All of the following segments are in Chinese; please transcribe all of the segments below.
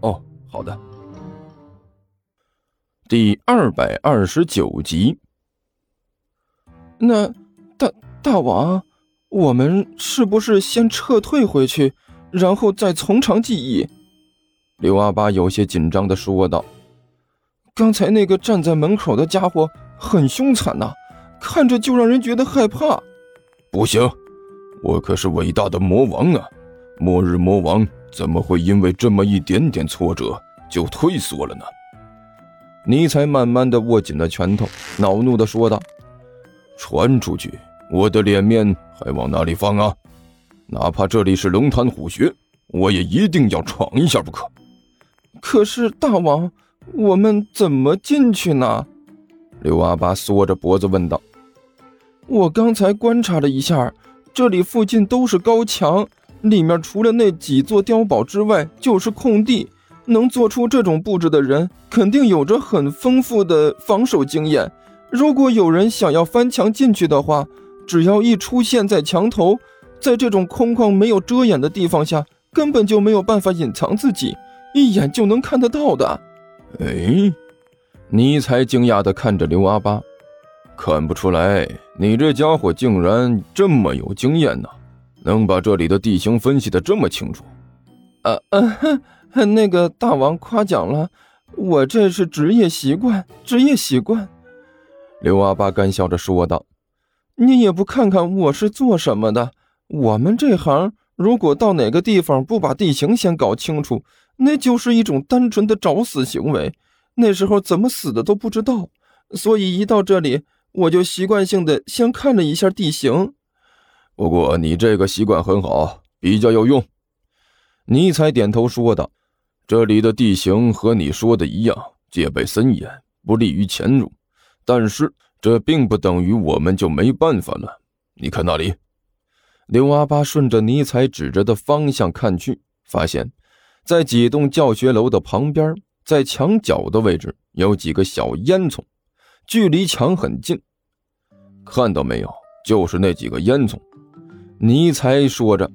哦，好的。第二百二十九集。那大大王，我们是不是先撤退回去，然后再从长计议？刘阿八有些紧张的说道：“刚才那个站在门口的家伙很凶残呐，看着就让人觉得害怕。”不行，我可是伟大的魔王啊！末日魔王。怎么会因为这么一点点挫折就退缩了呢？尼采慢慢的握紧了拳头，恼怒的说道：“传出去，我的脸面还往哪里放啊？哪怕这里是龙潭虎穴，我也一定要闯一下不可。”可是大王，我们怎么进去呢？刘阿八缩着脖子问道：“我刚才观察了一下，这里附近都是高墙。”里面除了那几座碉堡之外，就是空地。能做出这种布置的人，肯定有着很丰富的防守经验。如果有人想要翻墙进去的话，只要一出现在墙头，在这种空旷没有遮掩的地方下，根本就没有办法隐藏自己，一眼就能看得到的。哎，尼才惊讶地看着刘阿八，看不出来，你这家伙竟然这么有经验呢。能把这里的地形分析的这么清楚，呃呃，那个大王夸奖了，我这是职业习惯，职业习惯。刘阿八干笑着说道：“你也不看看我是做什么的？我们这行，如果到哪个地方不把地形先搞清楚，那就是一种单纯的找死行为。那时候怎么死的都不知道，所以一到这里，我就习惯性的先看了一下地形。”不过你这个习惯很好，比较有用。尼采点头说道：“这里的地形和你说的一样，戒备森严，不利于潜入。但是这并不等于我们就没办法了。你看那里。”刘阿八顺着尼采指着的方向看去，发现，在几栋教学楼的旁边，在墙角的位置有几个小烟囱，距离墙很近。看到没有？就是那几个烟囱。尼采说着：“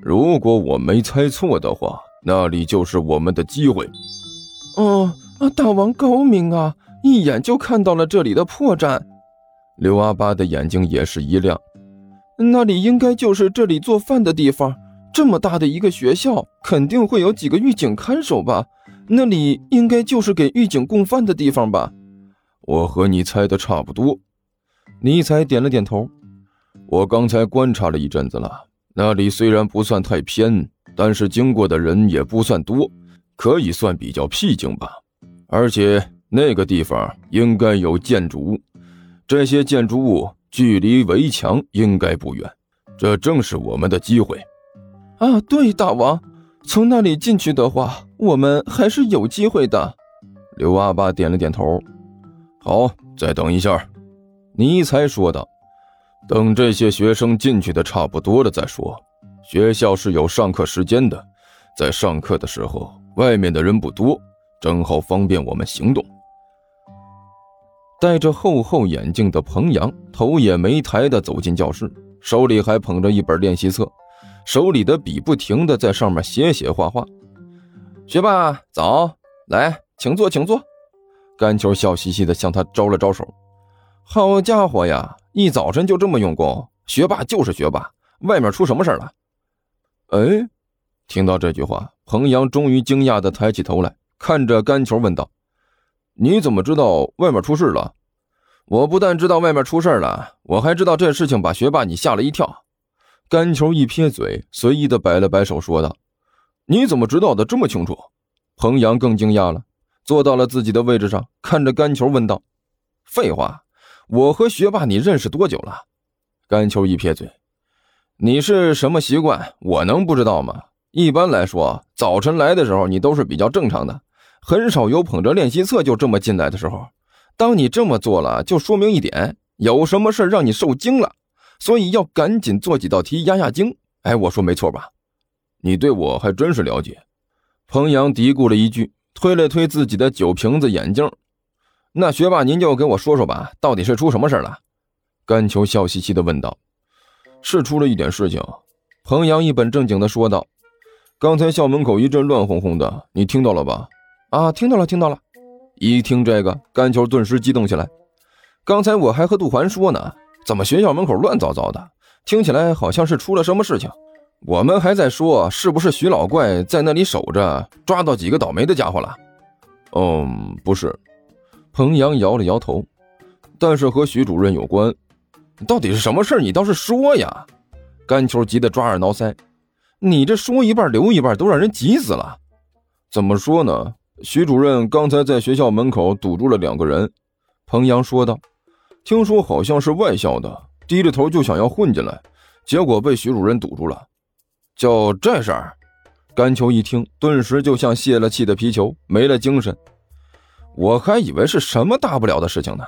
如果我没猜错的话，那里就是我们的机会。”哦，啊，大王高明啊，一眼就看到了这里的破绽。刘阿八的眼睛也是一亮，那里应该就是这里做饭的地方。这么大的一个学校，肯定会有几个狱警看守吧？那里应该就是给狱警供饭的地方吧？我和你猜的差不多。尼采点了点头。我刚才观察了一阵子了，那里虽然不算太偏，但是经过的人也不算多，可以算比较僻静吧。而且那个地方应该有建筑物，这些建筑物距离围墙应该不远，这正是我们的机会。啊，对，大王，从那里进去的话，我们还是有机会的。刘阿爸点了点头。好，再等一下，尼才说道。等这些学生进去的差不多了再说。学校是有上课时间的，在上课的时候，外面的人不多，正好方便我们行动。戴着厚厚眼镜的彭阳头也没抬的走进教室，手里还捧着一本练习册，手里的笔不停的在上面写写画画。学霸早，来，请坐，请坐。甘球笑嘻嘻的向他招了招手。好家伙呀！一早晨就这么用功，学霸就是学霸。外面出什么事了？哎，听到这句话，彭阳终于惊讶的抬起头来，看着甘球问道：“你怎么知道外面出事了？”我不但知道外面出事了，我还知道这事情把学霸你吓了一跳。甘球一撇嘴，随意的摆了摆手，说道：“你怎么知道的这么清楚？”彭阳更惊讶了，坐到了自己的位置上，看着甘球问道：“废话。”我和学霸，你认识多久了？甘秋一撇嘴：“你是什么习惯？我能不知道吗？一般来说，早晨来的时候你都是比较正常的，很少有捧着练习册就这么进来的时候。当你这么做了，就说明一点，有什么事让你受惊了，所以要赶紧做几道题压压惊。哎，我说没错吧？你对我还真是了解。彭阳嘀咕了一句，推了推自己的酒瓶子眼镜。那学霸，您就给我说说吧，到底是出什么事了？甘球笑嘻嘻地问道。是出了一点事情。彭阳一本正经地说道。刚才校门口一阵乱哄哄的，你听到了吧？啊，听到了，听到了。一听这个，甘球顿时激动起来。刚才我还和杜环说呢，怎么学校门口乱糟糟的？听起来好像是出了什么事情。我们还在说，是不是徐老怪在那里守着，抓到几个倒霉的家伙了？嗯，不是。彭阳摇了摇头。但是和徐主任有关。到底是什么事你倒是说呀！甘球急得抓耳挠腮。你这说一半留一半，都让人急死了。怎么说呢？徐主任刚才在学校门口堵住了两个人。彭阳说道：“听说好像是外校的，低着头就想要混进来，结果被徐主任堵住了。就这事儿。”甘秋一听，顿时就像泄了气的皮球，没了精神。我还以为是什么大不了的事情呢。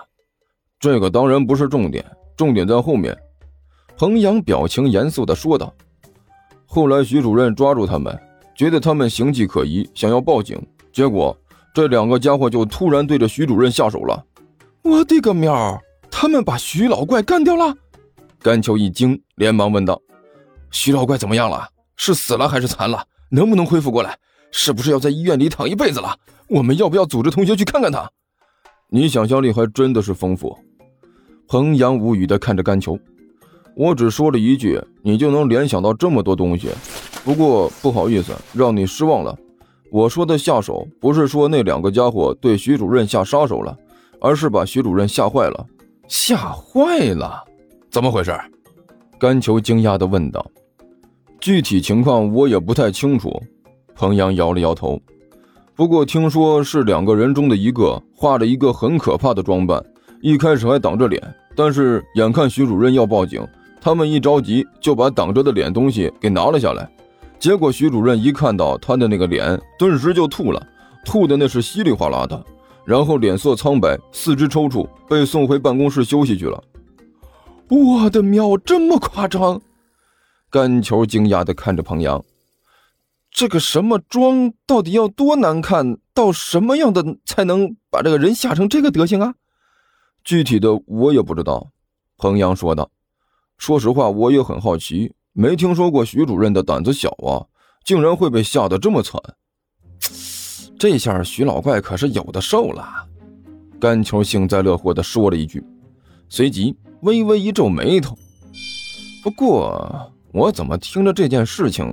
这个当然不是重点，重点在后面。彭阳表情严肃地说道。后来，徐主任抓住他们，觉得他们形迹可疑，想要报警。结果，这两个家伙就突然对着徐主任下手了。我的个喵！他们把徐老怪干掉了！甘秋一惊，连忙问道：“徐老怪怎么样了？是死了还是残了？能不能恢复过来？是不是要在医院里躺一辈子了？我们要不要组织同学去看看他？”你想象力还真的是丰富。彭阳无语地看着甘球。我只说了一句，你就能联想到这么多东西。不过不好意思，让你失望了。我说的下手，不是说那两个家伙对徐主任下杀手了，而是把徐主任吓坏了。吓坏了？怎么回事？甘球惊讶地问道。具体情况我也不太清楚。彭阳摇了摇头。不过听说是两个人中的一个画了一个很可怕的装扮，一开始还挡着脸，但是眼看徐主任要报警。他们一着急就把挡着的脸东西给拿了下来，结果徐主任一看到他的那个脸，顿时就吐了，吐的那是稀里哗啦的，然后脸色苍白，四肢抽搐，被送回办公室休息去了。我的喵，这么夸张？甘球惊讶地看着彭阳，这个什么妆到底要多难看，到什么样的才能把这个人吓成这个德行啊？具体的我也不知道，彭阳说道。说实话，我也很好奇，没听说过徐主任的胆子小啊，竟然会被吓得这么惨。这下徐老怪可是有的受了。甘球幸灾乐祸地说了一句，随即微微一皱眉头。不过，我怎么听着这件事情，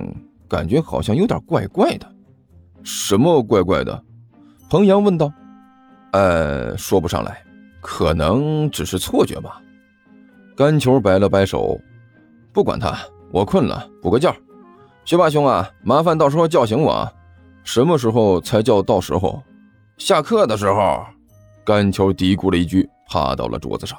感觉好像有点怪怪的？什么怪怪的？彭阳问道。呃，说不上来，可能只是错觉吧。甘球摆了摆手，不管他，我困了，补个觉。学霸兄啊，麻烦到时候叫醒我。什么时候才叫到时候？下课的时候。甘球嘀咕了一句，趴到了桌子上。